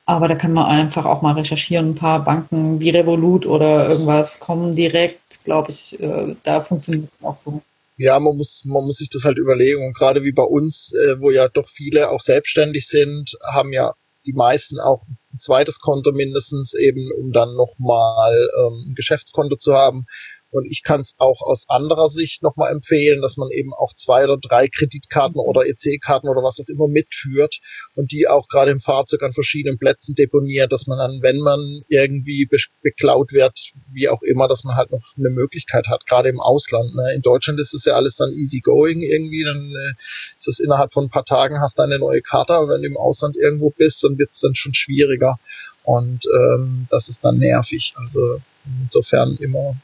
S3: Aber da kann man einfach auch mal recherchieren. Ein paar Banken wie Revolut oder irgendwas kommen direkt, glaube ich, äh, da funktioniert es auch so.
S2: Ja, man muss, man muss sich das halt überlegen. Und gerade wie bei uns, äh, wo ja doch viele auch selbstständig sind, haben ja die meisten auch ein zweites Konto mindestens eben, um dann nochmal ähm, ein Geschäftskonto zu haben. Und ich kann es auch aus anderer Sicht nochmal empfehlen, dass man eben auch zwei oder drei Kreditkarten oder EC-Karten oder was auch immer mitführt und die auch gerade im Fahrzeug an verschiedenen Plätzen deponiert, dass man dann, wenn man irgendwie be beklaut wird, wie auch immer, dass man halt noch eine Möglichkeit hat, gerade im Ausland. Ne? In Deutschland ist es ja alles dann easy going irgendwie, dann äh, ist es innerhalb von ein paar Tagen hast du eine neue Karte, aber wenn du im Ausland irgendwo bist, dann wird es dann schon schwieriger. Und ähm, das ist dann nervig. Also insofern immer,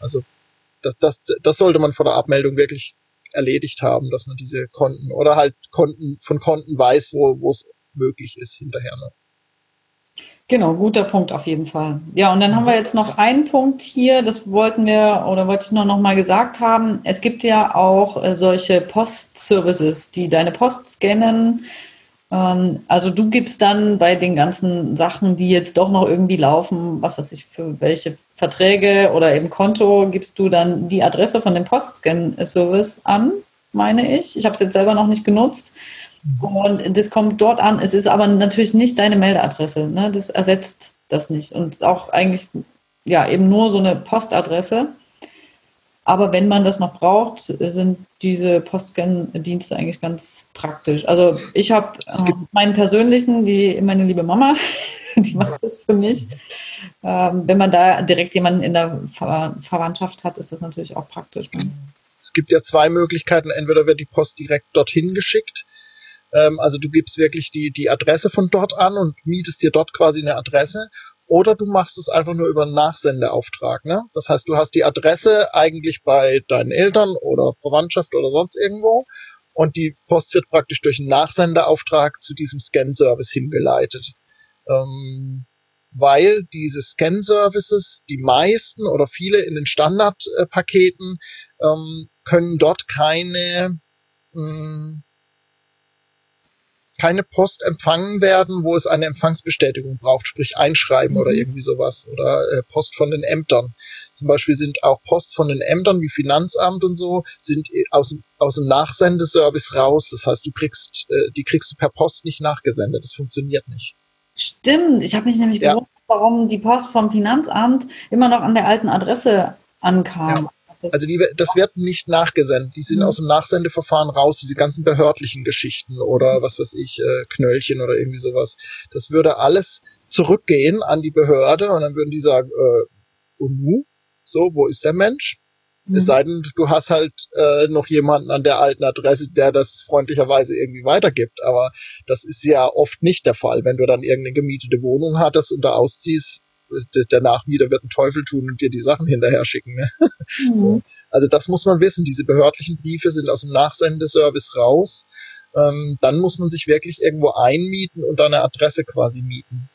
S2: also das, das, das sollte man vor der Abmeldung wirklich erledigt haben, dass man diese Konten oder halt Konten von Konten weiß, wo es möglich ist hinterher noch.
S3: Genau, guter Punkt auf jeden Fall. Ja, und dann haben wir jetzt noch einen Punkt hier, das wollten wir oder wollte ich nur noch mal gesagt haben. Es gibt ja auch äh, solche Post-Services, die deine Post scannen. Ähm, also du gibst dann bei den ganzen Sachen, die jetzt doch noch irgendwie laufen, was weiß ich, für welche Verträge oder eben Konto, gibst du dann die Adresse von dem Post-Scan-Service an, meine ich. Ich habe es jetzt selber noch nicht genutzt. Und das kommt dort an. Es ist aber natürlich nicht deine Meldeadresse. Ne? Das ersetzt das nicht. Und auch eigentlich, ja, eben nur so eine Postadresse. Aber wenn man das noch braucht, sind diese Postscan-Dienste eigentlich ganz praktisch. Also ich habe äh, meinen persönlichen, die meine liebe Mama, die macht das für mich. Ähm, wenn man da direkt jemanden in der Ver Verwandtschaft hat, ist das natürlich auch praktisch.
S2: Es gibt ja zwei Möglichkeiten. Entweder wird die Post direkt dorthin geschickt ähm, also du gibst wirklich die, die Adresse von dort an und mietest dir dort quasi eine Adresse. Oder du machst es einfach nur über einen Nachsendeauftrag. Ne? Das heißt, du hast die Adresse eigentlich bei deinen Eltern oder Verwandtschaft oder sonst irgendwo. Und die Post wird praktisch durch einen Nachsendeauftrag zu diesem Scan-Service hingeleitet. Ähm, weil diese Scan-Services, die meisten oder viele in den Standardpaketen, ähm, können dort keine mh, hm, keine Post empfangen werden, wo es eine Empfangsbestätigung braucht, sprich Einschreiben mhm. oder irgendwie sowas oder äh, Post von den Ämtern. Zum Beispiel sind auch Post von den Ämtern wie Finanzamt und so sind äh, aus, aus dem Nachsendeservice raus. Das heißt, du kriegst, äh, die kriegst du per Post nicht nachgesendet. Das funktioniert nicht.
S3: Stimmt. Ich habe mich nämlich ja. gewundert, warum die Post vom Finanzamt immer noch an der alten Adresse ankam. Ja.
S2: Also die, das wird nicht nachgesendet. Die sind mhm. aus dem Nachsendeverfahren raus, diese ganzen behördlichen Geschichten oder was weiß ich, äh, Knöllchen oder irgendwie sowas. Das würde alles zurückgehen an die Behörde und dann würden die sagen, äh, und nu? So, wo ist der Mensch? Mhm. Es sei denn, du hast halt äh, noch jemanden an der alten Adresse, der das freundlicherweise irgendwie weitergibt. Aber das ist ja oft nicht der Fall. Wenn du dann irgendeine gemietete Wohnung hattest und da ausziehst, der Nachmieter wird einen Teufel tun und dir die Sachen hinterher schicken. Ne? Mhm. So. Also das muss man wissen. Diese behördlichen Briefe sind aus dem Nachsendeservice raus. Ähm, dann muss man sich wirklich irgendwo einmieten und eine Adresse quasi mieten.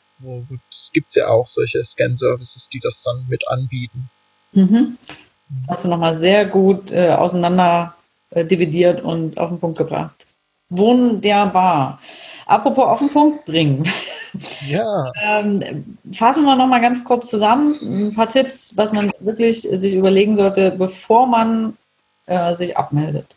S2: Das gibt's ja auch, solche Scan-Services, die das dann mit anbieten.
S3: Mhm. Hast du nochmal sehr gut äh, auseinander äh, dividiert und auf den Punkt gebracht. Wunderbar. Apropos auf den Punkt bringen. Ja. ähm, fassen wir noch mal ganz kurz zusammen. Ein paar Tipps, was man wirklich sich überlegen sollte, bevor man äh, sich abmeldet.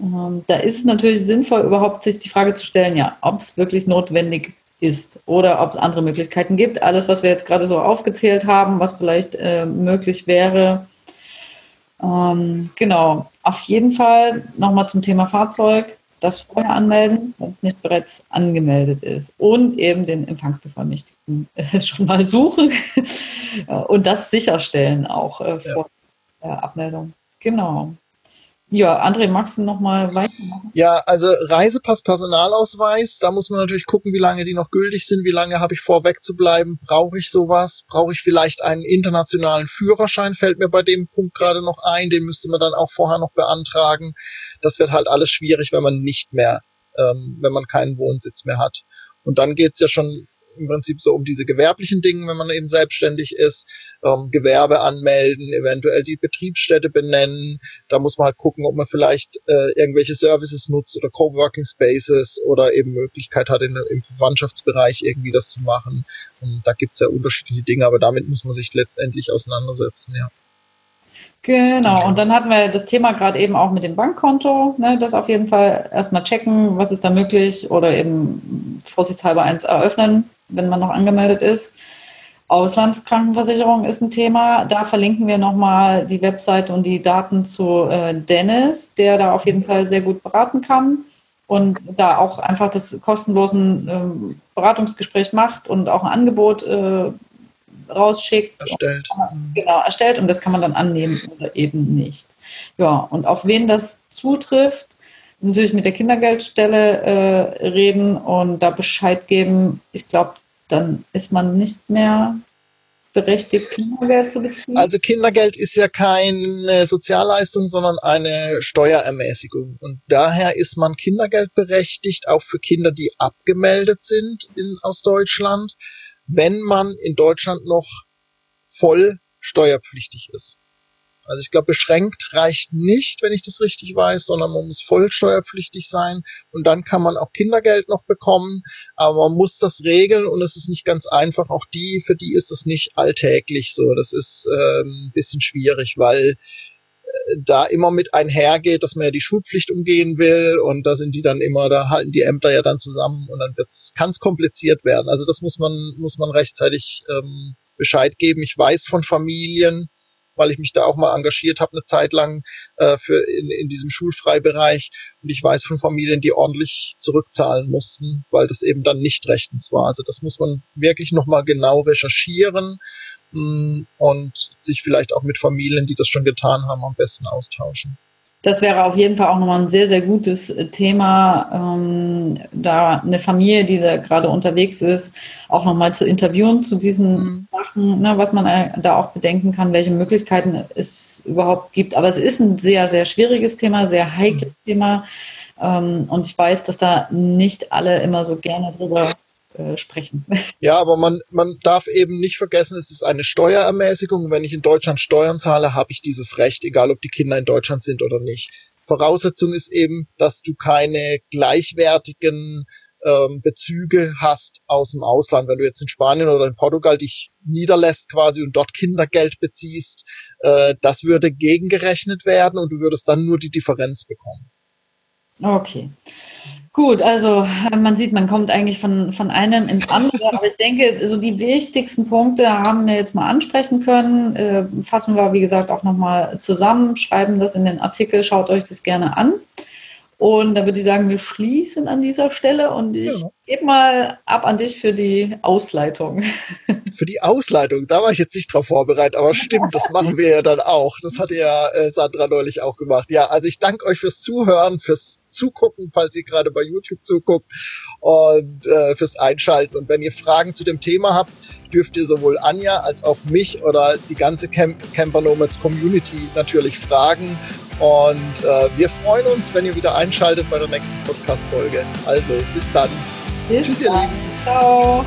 S3: Ähm, da ist es natürlich sinnvoll, überhaupt sich die Frage zu stellen, ja, ob es wirklich notwendig ist oder ob es andere Möglichkeiten gibt. Alles, was wir jetzt gerade so aufgezählt haben, was vielleicht äh, möglich wäre. Ähm, genau. Auf jeden Fall nochmal zum Thema Fahrzeug das vorher anmelden, wenn es nicht bereits angemeldet ist. Und eben den Empfangsbevollmächtigten äh, schon mal suchen und das sicherstellen auch äh, vor der Abmeldung. Genau. Ja, André, magst du noch mal weitermachen?
S2: Ja, also Reisepass, Personalausweis, da muss man natürlich gucken, wie lange die noch gültig sind, wie lange habe ich vor, wegzubleiben, brauche ich sowas, brauche ich vielleicht einen internationalen Führerschein, fällt mir bei dem Punkt gerade noch ein, den müsste man dann auch vorher noch beantragen. Das wird halt alles schwierig, wenn man nicht mehr, ähm, wenn man keinen Wohnsitz mehr hat. Und dann geht's ja schon im Prinzip so um diese gewerblichen Dinge, wenn man eben selbstständig ist, ähm, Gewerbe anmelden, eventuell die Betriebsstätte benennen. Da muss man halt gucken, ob man vielleicht äh, irgendwelche Services nutzt oder Coworking Spaces oder eben Möglichkeit hat, in, im Verwandtschaftsbereich irgendwie das zu machen. Und da gibt's ja unterschiedliche Dinge, aber damit muss man sich letztendlich auseinandersetzen, ja.
S3: Genau, und dann hatten wir das Thema gerade eben auch mit dem Bankkonto, ne, das auf jeden Fall erstmal checken, was ist da möglich oder eben vorsichtshalber eins eröffnen, wenn man noch angemeldet ist. Auslandskrankenversicherung ist ein Thema. Da verlinken wir nochmal die Webseite und die Daten zu äh, Dennis, der da auf jeden Fall sehr gut beraten kann und da auch einfach das kostenlosen äh, Beratungsgespräch macht und auch ein Angebot äh, rausschickt.
S2: Erstellt.
S3: Und, genau, erstellt und das kann man dann annehmen oder eben nicht. Ja, und auf wen das zutrifft, natürlich mit der Kindergeldstelle äh, reden und da Bescheid geben. Ich glaube, dann ist man nicht mehr berechtigt, Kindergeld zu beziehen?
S2: Also Kindergeld ist ja keine Sozialleistung, sondern eine Steuerermäßigung. Und daher ist man Kindergeld berechtigt, auch für Kinder, die abgemeldet sind in, aus Deutschland, wenn man in Deutschland noch voll steuerpflichtig ist. Also ich glaube, beschränkt reicht nicht, wenn ich das richtig weiß, sondern man muss voll steuerpflichtig sein und dann kann man auch Kindergeld noch bekommen, aber man muss das regeln und es ist nicht ganz einfach. Auch die, für die ist das nicht alltäglich so. Das ist ähm, ein bisschen schwierig, weil äh, da immer mit einhergeht, dass man ja die Schulpflicht umgehen will und da sind die dann immer, da halten die Ämter ja dann zusammen und dann kann es kompliziert werden. Also das muss man, muss man rechtzeitig ähm, Bescheid geben. Ich weiß von Familien, weil ich mich da auch mal engagiert habe, eine Zeit lang äh, für in, in diesem Schulfreibereich. Und ich weiß von Familien, die ordentlich zurückzahlen mussten, weil das eben dann nicht rechtens war. Also das muss man wirklich nochmal genau recherchieren mh, mm, und sich vielleicht auch mit Familien, die das schon getan haben, am besten austauschen.
S3: Das wäre auf jeden Fall auch nochmal ein sehr, sehr gutes äh, Thema, ähm, da eine Familie, die da gerade unterwegs ist, auch nochmal zu interviewen zu diesen mhm. Sachen, ne, was man äh, da auch bedenken kann, welche Möglichkeiten es überhaupt gibt. Aber es ist ein sehr, sehr schwieriges Thema, sehr heikles mhm. Thema. Ähm, und ich weiß, dass da nicht alle immer so gerne drüber äh, sprechen.
S2: Ja, aber man, man darf eben nicht vergessen, es ist eine Steuerermäßigung. Wenn ich in Deutschland Steuern zahle, habe ich dieses Recht, egal ob die Kinder in Deutschland sind oder nicht. Voraussetzung ist eben, dass du keine gleichwertigen ähm, Bezüge hast aus dem Ausland. Wenn du jetzt in Spanien oder in Portugal dich niederlässt quasi und dort Kindergeld beziehst, äh, das würde gegengerechnet werden und du würdest dann nur die Differenz bekommen.
S3: Okay. Gut, also äh, man sieht, man kommt eigentlich von, von einem ins andere, aber ich denke, so die wichtigsten Punkte haben wir jetzt mal ansprechen können. Äh, fassen wir, wie gesagt, auch nochmal zusammen, schreiben das in den Artikel, schaut euch das gerne an. Und da würde ich sagen, wir schließen an dieser Stelle und ich ja. gebe mal ab an dich für die Ausleitung.
S2: Für die Ausleitung, da war ich jetzt nicht drauf vorbereitet, aber stimmt, das machen wir ja dann auch. Das hatte ja äh, Sandra neulich auch gemacht. Ja, also ich danke euch fürs Zuhören, fürs Zugucken, falls ihr gerade bei YouTube zuguckt und äh, fürs Einschalten. Und wenn ihr Fragen zu dem Thema habt, dürft ihr sowohl Anja als auch mich oder die ganze Camp Camper Nomads Community natürlich fragen. Und äh, wir freuen uns, wenn ihr wieder einschaltet bei der nächsten Podcast-Folge. Also bis dann.
S3: Bis Tschüss, dann. ihr Lieben. Ciao.